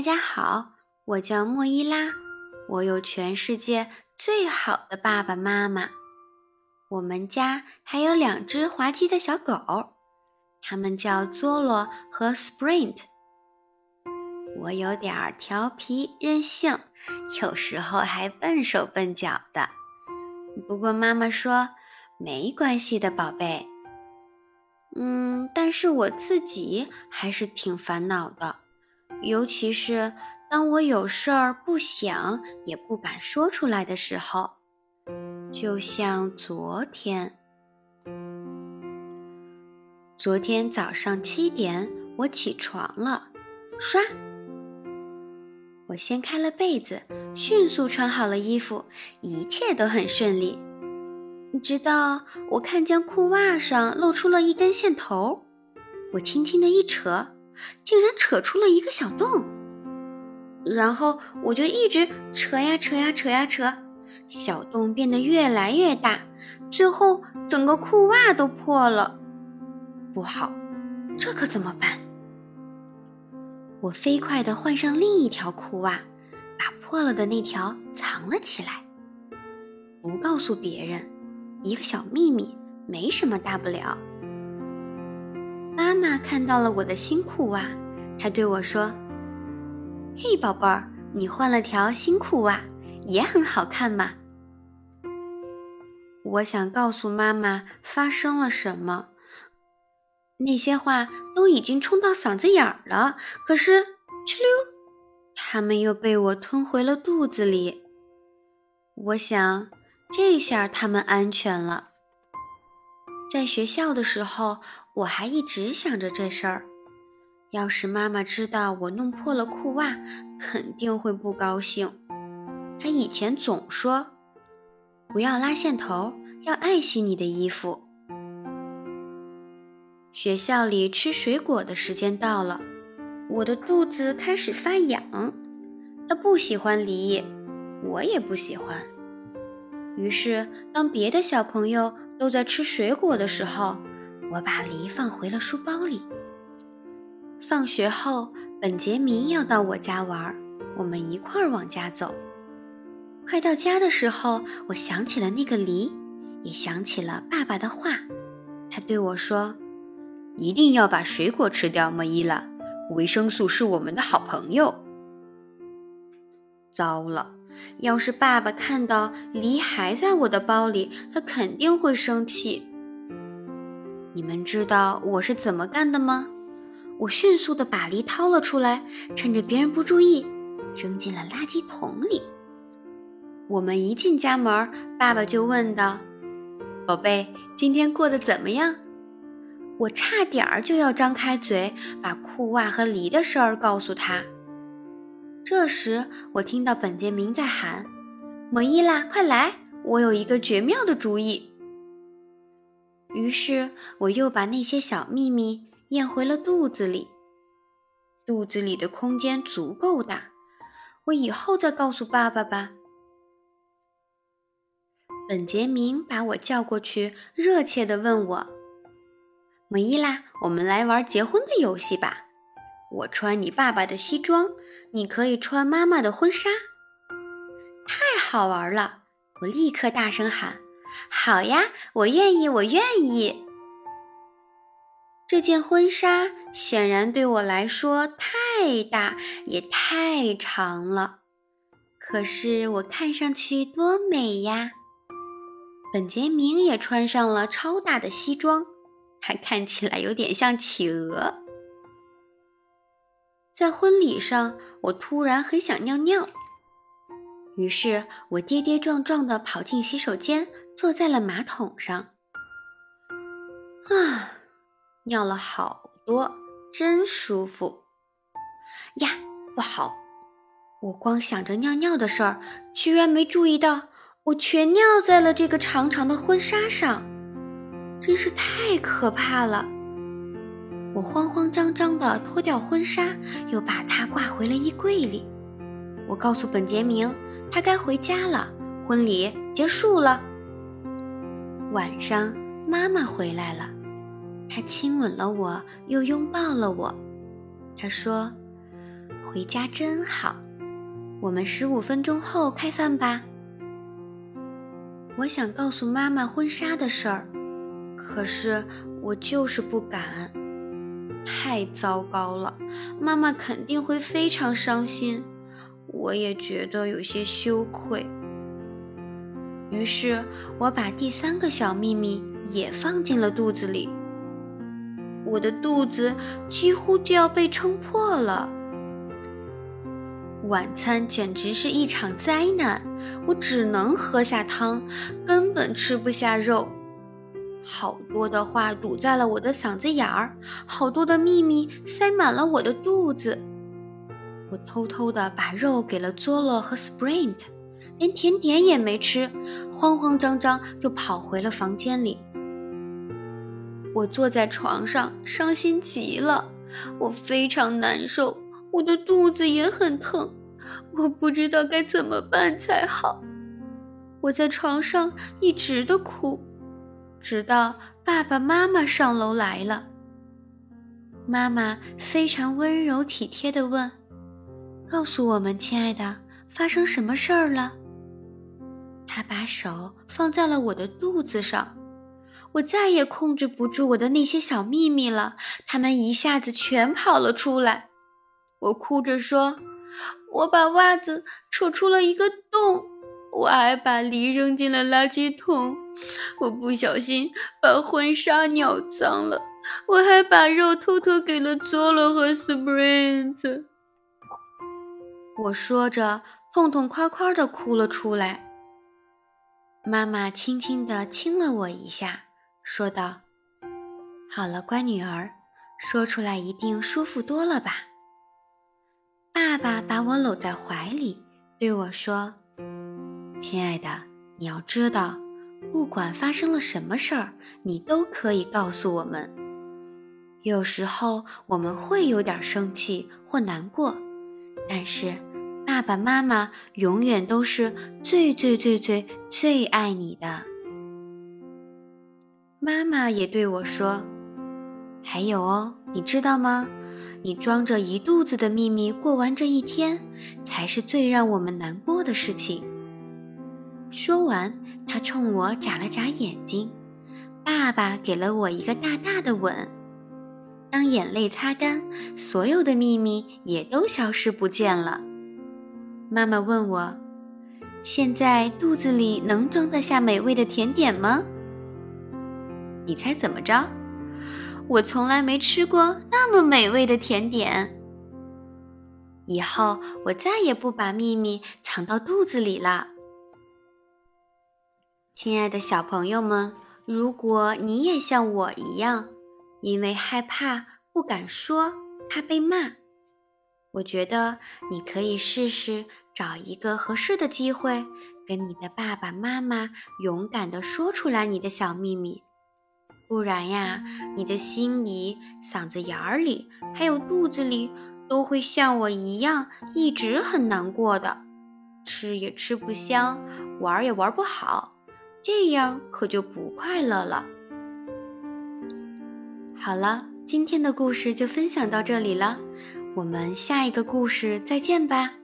大家好，我叫莫伊拉，我有全世界最好的爸爸妈妈。我们家还有两只滑稽的小狗，它们叫佐罗和 Sprint。我有点调皮任性，有时候还笨手笨脚的。不过妈妈说没关系的，宝贝。嗯，但是我自己还是挺烦恼的。尤其是当我有事儿不想也不敢说出来的时候，就像昨天。昨天早上七点，我起床了，刷。我掀开了被子，迅速穿好了衣服，一切都很顺利。直到我看见裤袜上露出了一根线头，我轻轻的一扯。竟然扯出了一个小洞，然后我就一直扯呀扯呀扯呀扯，小洞变得越来越大，最后整个裤袜都破了。不好，这可怎么办？我飞快地换上另一条裤袜，把破了的那条藏了起来，不告诉别人，一个小秘密，没什么大不了。妈妈看到了我的新裤袜，她对我说：“嘿，宝贝儿，你换了条新裤袜，也很好看嘛。”我想告诉妈妈发生了什么，那些话都已经冲到嗓子眼儿了，可是哧溜，它们又被我吞回了肚子里。我想，这下它们安全了。在学校的时候。我还一直想着这事儿，要是妈妈知道我弄破了裤袜，肯定会不高兴。她以前总说：“不要拉线头，要爱惜你的衣服。”学校里吃水果的时间到了，我的肚子开始发痒。他不喜欢梨，我也不喜欢。于是，当别的小朋友都在吃水果的时候，我把梨放回了书包里。放学后，本杰明要到我家玩，我们一块儿往家走。快到家的时候，我想起了那个梨，也想起了爸爸的话。他对我说：“一定要把水果吃掉，莫伊拉，维生素是我们的好朋友。”糟了，要是爸爸看到梨还在我的包里，他肯定会生气。你们知道我是怎么干的吗？我迅速地把梨掏了出来，趁着别人不注意，扔进了垃圾桶里。我们一进家门，爸爸就问道：“宝贝，今天过得怎么样？”我差点儿就要张开嘴，把裤袜和梨的事儿告诉他。这时，我听到本杰明在喊：“莫伊拉，快来！我有一个绝妙的主意。”于是我又把那些小秘密咽回了肚子里。肚子里的空间足够大，我以后再告诉爸爸吧。本杰明把我叫过去，热切地问我：“莫伊拉，我们来玩结婚的游戏吧。我穿你爸爸的西装，你可以穿妈妈的婚纱。”太好玩了！我立刻大声喊。好呀，我愿意，我愿意。这件婚纱显然对我来说太大也太长了，可是我看上去多美呀！本杰明也穿上了超大的西装，他看起来有点像企鹅。在婚礼上，我突然很想尿尿，于是我跌跌撞撞地跑进洗手间。坐在了马桶上，啊，尿了好多，真舒服呀！不好，我光想着尿尿的事儿，居然没注意到我全尿在了这个长长的婚纱上，真是太可怕了！我慌慌张张地脱掉婚纱，又把它挂回了衣柜里。我告诉本杰明，他该回家了，婚礼结束了。晚上，妈妈回来了，她亲吻了我，又拥抱了我。她说：“回家真好。我们十五分钟后开饭吧。我想告诉妈妈婚纱的事儿，可是我就是不敢。太糟糕了，妈妈肯定会非常伤心，我也觉得有些羞愧。于是我把第三个小秘密也放进了肚子里。我的肚子几乎就要被撑破了。晚餐简直是一场灾难，我只能喝下汤，根本吃不下肉。好多的话堵在了我的嗓子眼儿，好多的秘密塞满了我的肚子。我偷偷的把肉给了 Zolo 和 Sprint，连甜点也没吃，慌慌张张就跑回了房间里。我坐在床上，伤心极了，我非常难受，我的肚子也很疼，我不知道该怎么办才好。我在床上一直的哭。直到爸爸妈妈上楼来了，妈妈非常温柔体贴地问：“告诉我们，亲爱的，发生什么事儿了？”她把手放在了我的肚子上，我再也控制不住我的那些小秘密了，他们一下子全跑了出来。我哭着说：“我把袜子扯出了一个洞。”我还把梨扔进了垃圾桶，我不小心把婚纱尿脏了，我还把肉偷偷给了 Zolo 和 Sprint。我说着，痛痛快快的哭了出来。妈妈轻轻的亲了我一下，说道：“好了，乖女儿，说出来一定舒服多了吧？”爸爸把我搂在怀里，对我说。亲爱的，你要知道，不管发生了什么事儿，你都可以告诉我们。有时候我们会有点生气或难过，但是爸爸妈妈永远都是最最最最最爱你的。妈妈也对我说：“还有哦，你知道吗？你装着一肚子的秘密过完这一天，才是最让我们难过的事情。”说完，他冲我眨了眨眼睛。爸爸给了我一个大大的吻。当眼泪擦干，所有的秘密也都消失不见了。妈妈问我：“现在肚子里能装得下美味的甜点吗？”你猜怎么着？我从来没吃过那么美味的甜点。以后我再也不把秘密藏到肚子里了。亲爱的小朋友们，如果你也像我一样，因为害怕不敢说，怕被骂，我觉得你可以试试找一个合适的机会，跟你的爸爸妈妈勇敢地说出来你的小秘密。不然呀，你的心里、嗓子眼儿里，还有肚子里，都会像我一样，一直很难过的，吃也吃不香，玩也玩不好。这样可就不快乐了。好了，今天的故事就分享到这里了，我们下一个故事再见吧。